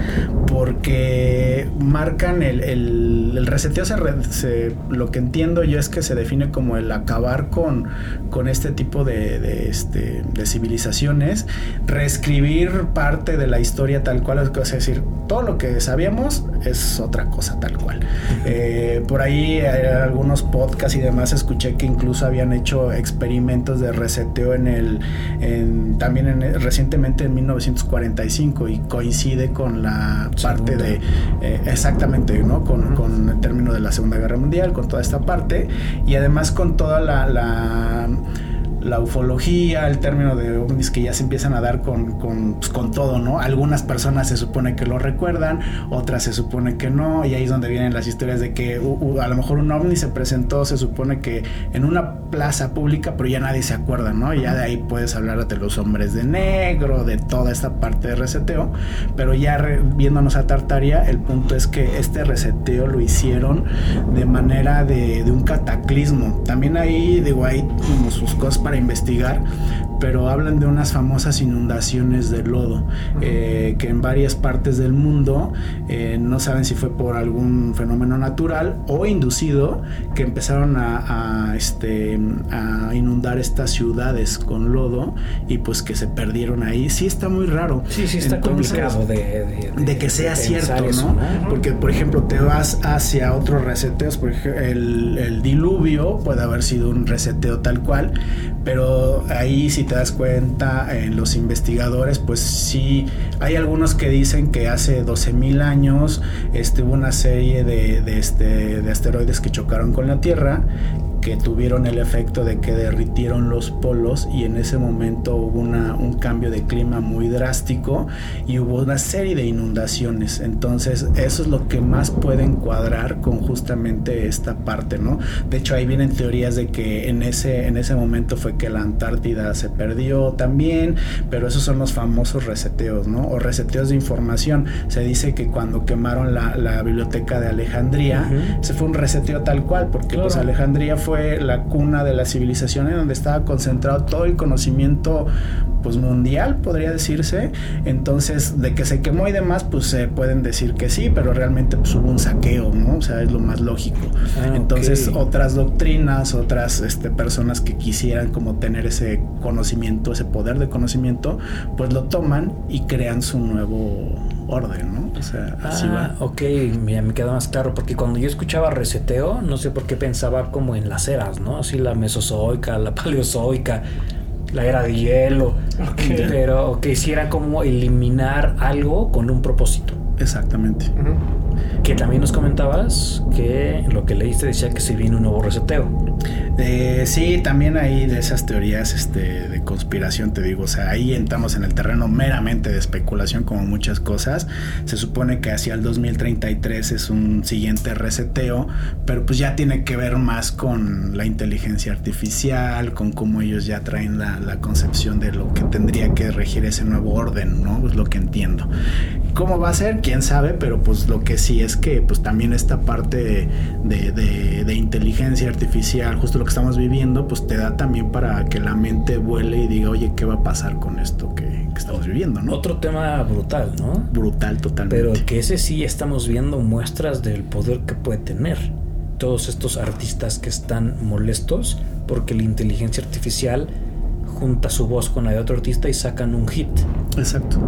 porque marcan el, el, el reseteo, se, se- lo que entiendo yo es que se define como el acabar con, con este tipo de, de, este, de civilizaciones, reescribir parte de la historia tal cual, es decir, todo lo que sabíamos es otra cosa tal cual. Eh, por ahí eh, algunos podcasts y demás escuché que incluso habían hecho experimentos de reseteo en el en- también en- recientemente en 1945 y coincide con la parte Segunda. de eh, exactamente no con, con el término de la segunda guerra mundial con toda esta parte y además con toda la, la la ufología, el término de ovnis que ya se empiezan a dar con, con, pues, con todo, ¿no? Algunas personas se supone que lo recuerdan, otras se supone que no, y ahí es donde vienen las historias de que uh, uh, a lo mejor un ovni se presentó, se supone que en una plaza pública, pero ya nadie se acuerda, ¿no? Y ya de ahí puedes hablar de los hombres de negro, de toda esta parte de reseteo, pero ya re- viéndonos a Tartaria, el punto es que este reseteo lo hicieron de manera de, de un cataclismo. También ahí, digo, hay como sus cosas para investigar, pero hablan de unas famosas inundaciones de lodo, eh, que en varias partes del mundo eh, no saben si fue por algún fenómeno natural o inducido, que empezaron a, a, este, a inundar estas ciudades con lodo y pues que se perdieron ahí. Sí está muy raro. Sí, sí, está Entonces, complicado de, de, de que sea cierto, eso, ¿no? Porque, por ejemplo, te vas hacia otros reseteos, por ejemplo, el, el diluvio puede haber sido un reseteo tal cual, pero ahí si te das cuenta, en los investigadores, pues sí, hay algunos que dicen que hace 12.000 años este, hubo una serie de, de, este, de asteroides que chocaron con la Tierra, que tuvieron el efecto de que derritieron los polos y en ese momento hubo una, un cambio de clima muy drástico y hubo una serie de inundaciones. Entonces eso es lo que más puede encuadrar con justamente esta parte, ¿no? De hecho ahí vienen teorías de que en ese, en ese momento fue que la Antártida se perdió también, pero esos son los famosos reseteos, ¿no? O reseteos de información. Se dice que cuando quemaron la, la biblioteca de Alejandría, se fue un reseteo tal cual, porque pues Alejandría fue la cuna de la civilización en donde estaba concentrado todo el conocimiento pues mundial, podría decirse. Entonces, de que se quemó y demás, pues se pueden decir que sí, pero realmente pues, hubo un saqueo, ¿no? O sea, es lo más lógico. Ah, Entonces, otras doctrinas, otras este, personas que quisieran como tener ese conocimiento, ese poder de conocimiento, pues lo toman y crean su nuevo orden, ¿no? O sea, así Ah, va. ok, ya me queda más claro, porque cuando yo escuchaba reseteo, no sé por qué pensaba como en las eras, ¿no? Así la mesozoica, la paleozoica, la era de hielo, Ok. pero que hiciera como eliminar algo con un propósito. Exactamente. Que también nos comentabas que lo que leíste decía que se viene un nuevo reseteo. Eh, sí, también hay de esas teorías este, de conspiración, te digo, o sea, ahí entramos en el terreno meramente de especulación como muchas cosas. Se supone que hacia el 2033 es un siguiente reseteo, pero pues ya tiene que ver más con la inteligencia artificial, con cómo ellos ya traen la, la concepción de lo que tendría que regir ese nuevo orden, ¿no? Es lo que entiendo. ¿Cómo va a ser? Quién sabe, pero pues lo que sí es que pues también esta parte de, de- de inteligencia artificial, justo lo que estamos viviendo, pues te da también para que la mente vuele y diga, oye, ¿qué va a pasar con esto que, que estamos viviendo? ¿no? Otro tema brutal, ¿no? Brutal totalmente. Pero que ese sí estamos viendo muestras del poder que puede tener. Todos estos artistas que están molestos porque la inteligencia artificial junta su voz con la de otro artista y sacan un hit. Exacto.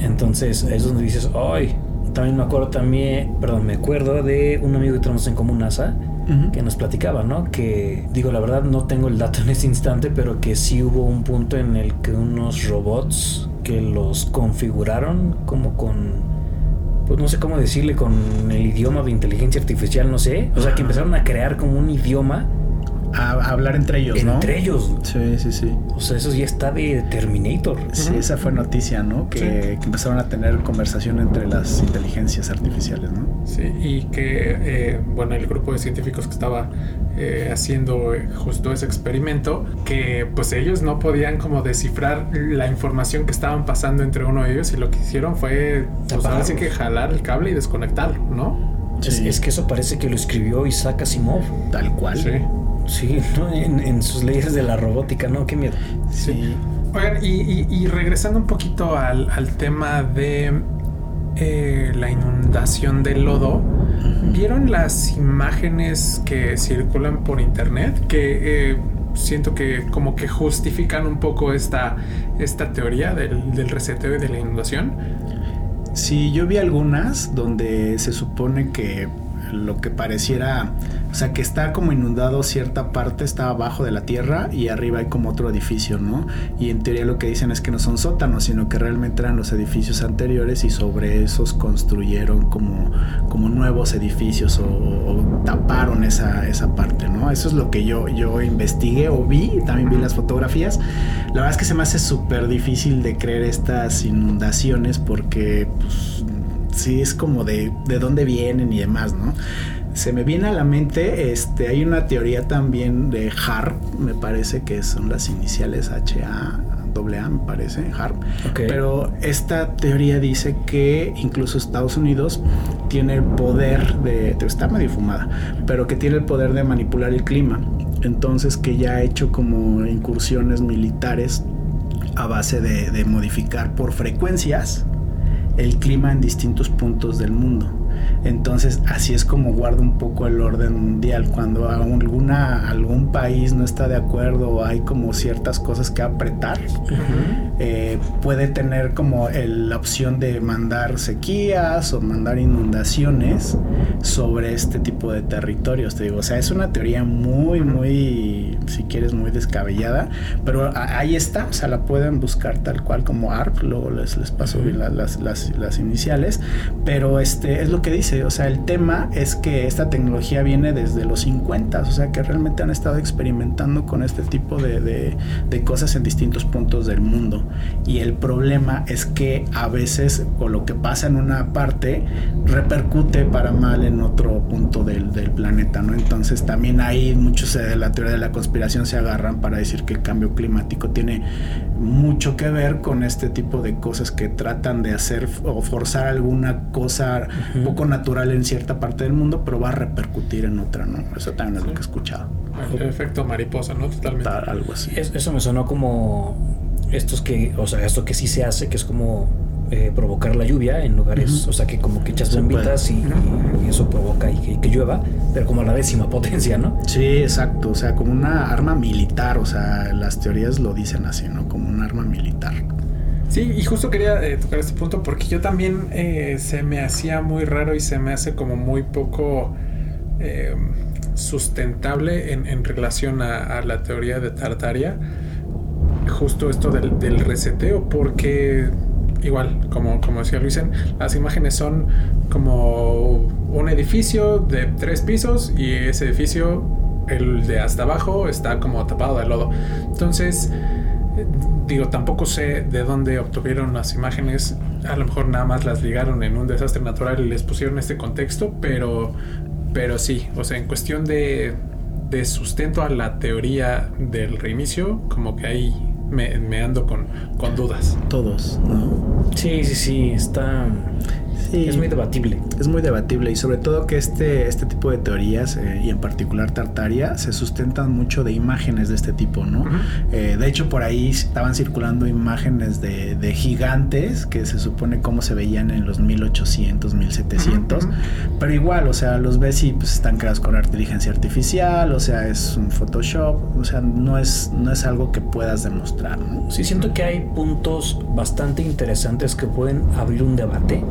Entonces es donde dices, ay, también me acuerdo también, perdón, me acuerdo de un amigo que tenemos en común, NASA, que nos platicaba, ¿no? Que digo, la verdad no tengo el dato en ese instante, pero que sí hubo un punto en el que unos robots que los configuraron como con pues no sé cómo decirle con el idioma de inteligencia artificial, no sé, o sea, que empezaron a crear como un idioma A, a hablar entre ellos, ¿no? entre ellos. Sí, sí, sí. O sea, eso ya está de Terminator. Sí, esa fue noticia, ¿no? Que, que empezaron a tener conversación entre las inteligencias artificiales, ¿no? Sí, y que, eh, bueno, el grupo de científicos que estaba eh, haciendo eh, justo ese experimento, que pues ellos no podían como descifrar la información que estaban pasando entre uno de ellos y lo que hicieron fue, pues ahora sí Apagarlos. que jalar el cable y desconectarlo, ¿no? Es, Sí. es que eso parece que lo escribió Isaac Asimov. Tal cual. Sí. Sí, ¿no? en, en sus leyes de la robótica, ¿no? Qué miedo. Sí. Oigan, y, y- y regresando un poquito al, al tema de eh, la inundación del lodo, ¿vieron las imágenes que circulan por internet? Que eh, siento que como que justifican un poco esta, esta teoría del, del reseteo y de la inundación. Sí, yo vi algunas donde se supone que lo que pareciera, o sea, que está como inundado cierta parte, está abajo de la tierra y arriba hay como otro edificio, ¿no? Y en teoría lo que dicen es que no son sótanos, sino que realmente eran los edificios anteriores y sobre esos construyeron como, como nuevos edificios o, taparon esa, esa parte, ¿no? Eso es lo que yo, yo investigué o vi, también vi las fotografías. La verdad es que se me hace súper difícil de creer estas inundaciones porque pues, sí es como de, de dónde vienen y demás, ¿no? Se me viene a la mente, este, hay una teoría también de HARP, me parece que son las iniciales HA, AA, me parece, HARP. Pero esta teoría dice que incluso Estados Unidos tiene el poder de, está medio fumada, pero que tiene el poder de manipular el clima. Entonces que ya ha hecho como incursiones militares a base de, de modificar por frecuencias el clima en distintos puntos del mundo. Entonces así es como guarda un poco el orden mundial. Cuando alguna, algún país no está de acuerdo o hay como ciertas cosas que apretar, eh, puede tener como el- la opción de mandar sequías o mandar inundaciones sobre este tipo de territorios. Te digo, o sea, es una teoría muy, muy, si quieres, muy descabellada, pero ahí está, o sea, la pueden buscar tal cual como ARP, luego les, les paso la- las, las, las iniciales, pero este es lo que que dice, o sea, el tema es que esta tecnología viene desde los 50, o sea, que realmente han estado experimentando con este tipo de, de, de cosas en distintos puntos del mundo. Y el problema es que a veces, o lo que pasa en una parte, repercute para mal en otro punto del, del planeta, ¿no? Entonces también ahí muchos de la teoría de la conspiración se agarran para decir que el cambio climático tiene mucho que ver con este tipo de cosas que tratan de hacer o forzar alguna cosa Ujú. poco natural en cierta parte del mundo, pero va a repercutir en otra, ¿no? Eso también es lo que he escuchado. El efecto mariposa, ¿no? Totalmente. Tal- algo así. Es- eso me sonó como estos que, o sea, esto que sí se hace, que es como eh, provocar la lluvia en lugares, o sea, que como que echas bombitas y eso provoca y que, que llueva, pero como a la décima potencia, ¿no? Sí, exacto, o sea, como una arma militar, o sea, las teorías lo dicen así, ¿no? Como un arma militar. Sí, y justo quería eh, tocar este punto porque yo también eh, se me hacía muy raro y se me hace como muy poco eh, sustentable en, relación a, la teoría de Tartaria. Justo esto del, del reseteo, porque igual, como, como decía Luisen, las imágenes son como un edificio de tres pisos y ese edificio, el de hasta abajo, está como tapado de lodo. Entonces, digo, tampoco sé de dónde obtuvieron las imágenes. A lo mejor nada más las ligaron en un desastre natural y les pusieron este contexto, pero, pero sí, o sea, en cuestión de, de sustento a la teoría del reinicio, como que ahí me, me ando con, con dudas. Todos, ¿no? Sí, sí, sí, está... Sí. Es muy debatible. Es muy debatible y sobre todo que este, este tipo de teorías eh, y en particular Tartaria se sustentan mucho de imágenes de este tipo, ¿no? Eh, de hecho por ahí estaban circulando imágenes de, de gigantes que se supone cómo se veían en los 1800, 1700, Ujú, ujú. pero igual, o sea, los ves y pues, están creados con inteligencia artificial, o sea, es un Photoshop, o sea, no es, no es algo que puedas demostrar, ¿no? Sí, siento que hay puntos bastante interesantes que pueden abrir un debate,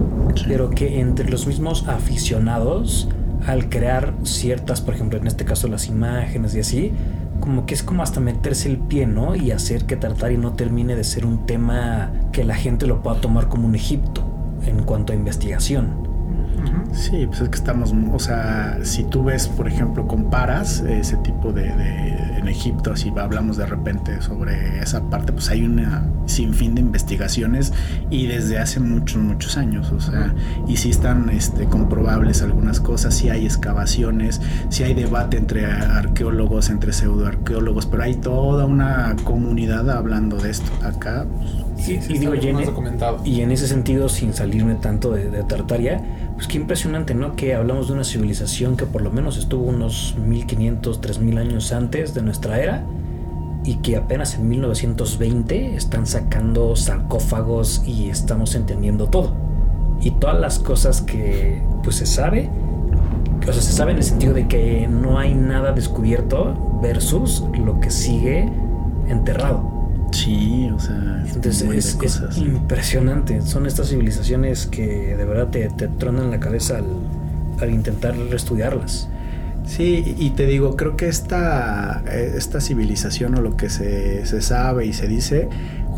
Pero que entre los mismos aficionados, al crear ciertas, por ejemplo, en este caso las imágenes y así, como que es como hasta meterse el pie, ¿no? Y hacer que Tartari no termine de ser un tema que la gente lo pueda tomar como un Egipto en cuanto a investigación. Sí, pues es que estamos, o sea, si tú ves, por ejemplo, comparas ese tipo de, de- en Egipto, si hablamos de repente sobre esa parte, pues hay una sinfín de investigaciones y desde hace muchos, muchos años, o sea, y sí están este, comprobables algunas cosas, sí hay excavaciones, sí hay debate entre arqueólogos, entre pseudoarqueólogos, pero hay toda una comunidad hablando de esto. Acá, pues, Sí, Y- sí y digo, más Jenny- documentado. Y en ese sentido, sin salirme tanto de, de Tartaria, pues qué impresionante, ¿no? Que hablamos de una civilización que por lo menos estuvo unos 1500, 3000 años antes de nuestra era y que apenas en 1920 están sacando sarcófagos y estamos entendiendo todo. Y todas las cosas que pues se sabe, o sea, se sabe en el sentido de que no hay nada descubierto versus lo que sigue enterrado. Sí, o sea, es Entonces cosas. impresionante. Son estas civilizaciones que de verdad te, te tronan la cabeza al, al intentar estudiarlas. Sí, y te digo, creo que esta, eh, esta civilización o lo que se, se sabe y se dice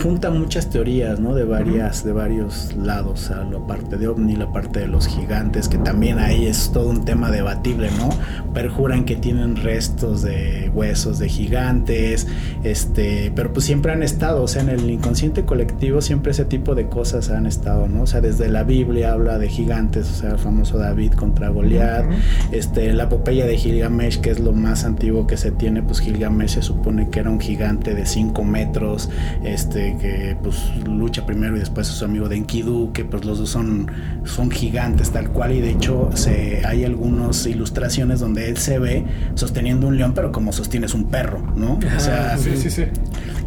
junta muchas teorías, ¿no? De varias, de varios lados, a la parte de ovni, la parte de los gigantes, que también ahí es todo un tema debatible, ¿no? Perjuran que tienen restos de huesos de gigantes, este, pero pues siempre han estado, o sea, en el inconsciente colectivo siempre ese tipo de cosas han estado, ¿no? O sea, desde la Biblia habla de gigantes, o sea, el famoso David contra Goliat, Ujú. este, la epopeya de Gilgamesh, que es lo más antiguo que se tiene, pues Gilgamesh se supone que era un gigante de 5 metros, este, que pues lucha primero y después su amigo de Enkidu, que pues los dos son, son gigantes tal cual, y de hecho se, hay algunas ilustraciones donde él se ve sosteniendo un león, pero como sostienes un perro, ¿no? O sea, Ah, sí, sí, sí.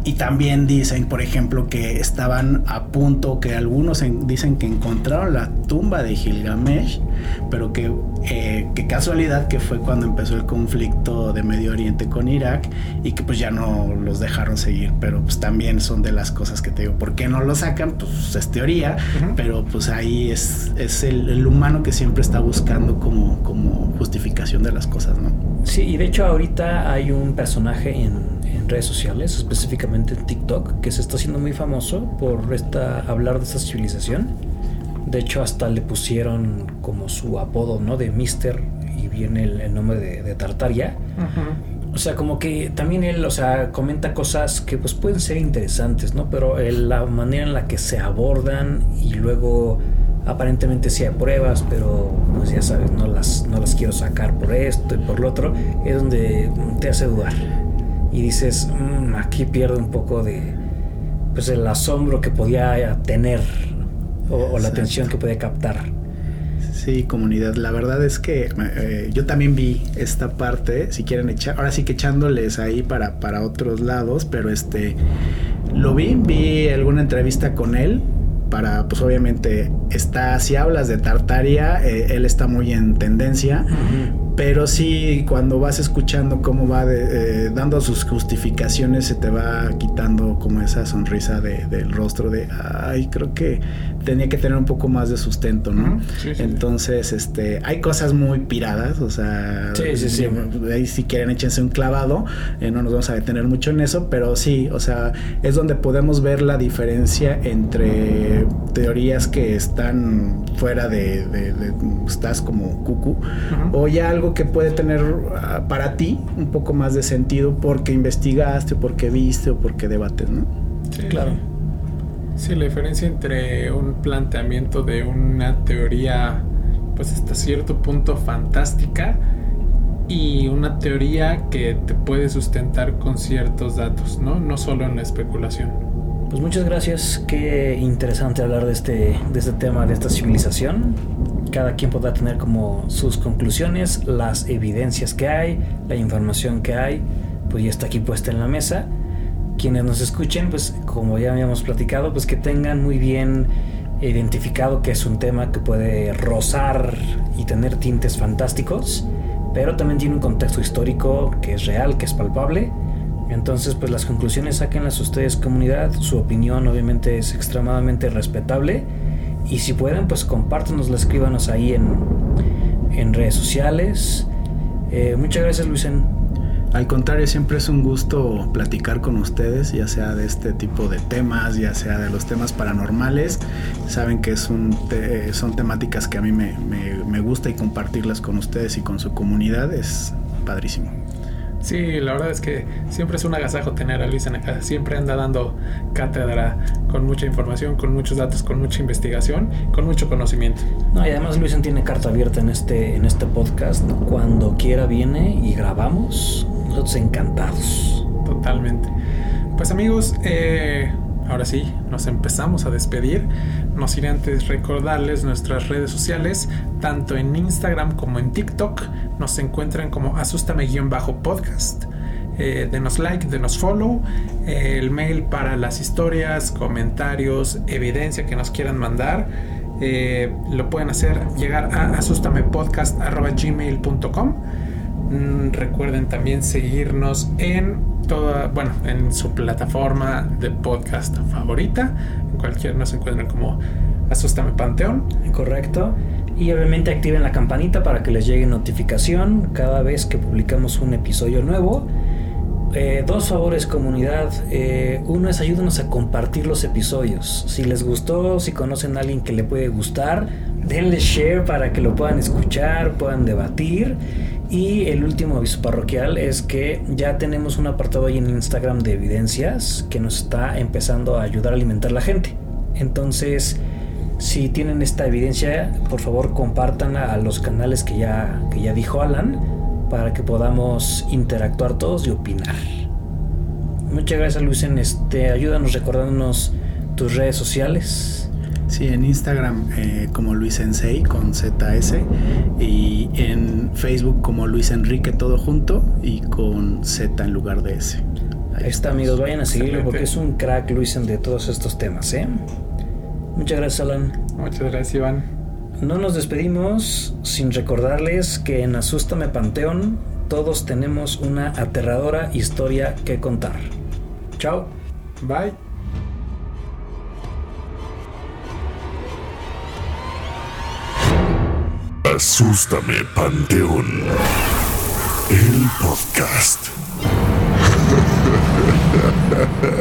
y también dicen, por ejemplo, que estaban a punto, que algunos en- dicen que encontraron la tumba de Gilgamesh, pero que eh, qué casualidad que fue cuando empezó el conflicto de Medio Oriente con Irak y que pues ya no los dejaron seguir, pero pues también son de las cosas que te digo, ¿por qué no lo sacan? Pues es teoría, Ujú. pero pues ahí es, es el, el humano que siempre está buscando como, como justificación de las cosas, ¿no? Sí, y de hecho ahorita hay un personaje en, en redes sociales, específicamente en TikTok, que se está haciendo muy famoso por esta, hablar de esta civilización, De hecho, hasta le pusieron como su apodo, ¿no? De Mister y viene el, el nombre de, de Tartaria. Ujú. O sea, como que también él, o sea, comenta cosas que pues pueden ser interesantes, ¿no? Pero el- la manera en la que se abordan y luego aparentemente sí hay pruebas, pero pues ya sabes, no las, no las quiero sacar por esto y por lo otro, es donde te hace dudar. Y dices, "Mm, aquí pierde un poco de, pues el asombro que podía tener o, o la atención que podía captar. Sí, comunidad. La verdad es que eh, yo también vi esta parte. Si quieren echar, ahora sí que echándoles ahí para, para otros lados, pero este lo vi, vi alguna entrevista con él. Para, pues obviamente, está, si hablas de Tartaria, eh, él está muy en tendencia. Pero sí, cuando vas escuchando cómo va de- eh, dando sus justificaciones, se te va quitando como esa sonrisa de- del rostro de, ay, creo que tenía que tener un poco más de sustento, ¿no? Sí, sí. Entonces, este, hay cosas muy piradas, o sea, ahí si quieren échense un clavado, eh, no nos vamos a detener mucho en eso, pero sí, o sea, es donde podemos ver la diferencia entre teorías que están fuera de, de- de- estás como cucú, Ujú. o ya algo que puede tener ah, para ti un poco más de sentido porque investigaste, o porque viste, o porque debates, ¿no? Sí. Claro. Sí, la diferencia entre un planteamiento de una teoría, pues hasta cierto punto fantástica, y una teoría que te puede sustentar con ciertos datos, ¿no? No solo en la especulación. Pues muchas gracias, qué interesante hablar de este, de este tema, de esta civilización. Cada quien podrá tener como sus conclusiones, las evidencias que hay, la información que hay, pues ya está aquí puesta en la mesa. Quienes nos escuchen, pues como ya habíamos platicado, pues que tengan muy bien identificado que es un tema que puede rozar y tener tintes fantásticos, pero también tiene un contexto histórico que es real, que es palpable. Entonces, pues las conclusiones sáquenlas ustedes comunidad, su opinión obviamente es extremadamente respetable y si pueden, pues compártanosla, escríbanos ahí en, en redes sociales. Eh, muchas gracias Luisen. Al contrario, siempre es un gusto platicar con ustedes, ya sea de este tipo de temas, ya sea de los temas paranormales. Saben que es un te- son temáticas que a mí me, me- me gusta y compartirlas con ustedes y con su comunidad es padrísimo. Sí, la verdad es que siempre es un agasajo tener a Luis en acá. Siempre anda dando cátedra con mucha información, con muchos datos, con mucha investigación, con mucho conocimiento. No, y además Luisen tiene carta abierta en este, en este podcast. Cuando quiera viene y grabamos. Nosotros encantados. Totalmente. Pues amigos, eh, ahora sí, nos empezamos a despedir. No sin antes recordarles nuestras redes sociales, tanto en Instagram como en TikTok. Nos encuentran como asústame-podcast. Eh, denos like, denos follow. Eh, el mail para las historias, comentarios, evidencia que nos quieran mandar. eh, lo pueden hacer llegar a asustamepodcast.gmail.com Mm, Recuerden también seguirnos en toda, bueno, en su plataforma de podcast favorita. En cualquier nos encuentran como Asústame Panteón. Correcto. Y obviamente activen la campanita para que les llegue notificación cada vez que publicamos un episodio nuevo. Eh, dos favores comunidad. Eh, uno es ayúdenos a compartir los episodios. Si les gustó, si conocen a alguien que le puede gustar, denle share para que lo puedan escuchar, puedan debatir. Y el último aviso parroquial es que ya tenemos un apartado ahí en Instagram de evidencias que nos está empezando a ayudar a alimentar la gente. Entonces, si tienen esta evidencia, por favor compartan a los canales que ya, que ya dijo Alan para que podamos interactuar todos y opinar. Muchas gracias Luisen, este, ayúdanos recordándonos tus redes sociales. Sí, en Instagram eh, como Luis Sensei con ZS y en Facebook como Luis Enrique todo junto y con Z en lugar de S. Ahí está amigos, vayan a seguirlo Excelente. porque es un crack Luisen de todos estos temas, ¿eh? Muchas gracias Alan. Muchas gracias, Iván. No nos despedimos sin recordarles que en Asústame Panteón todos tenemos una aterradora historia que contar. Chao. Bye. Asústame, Panteón. El podcast.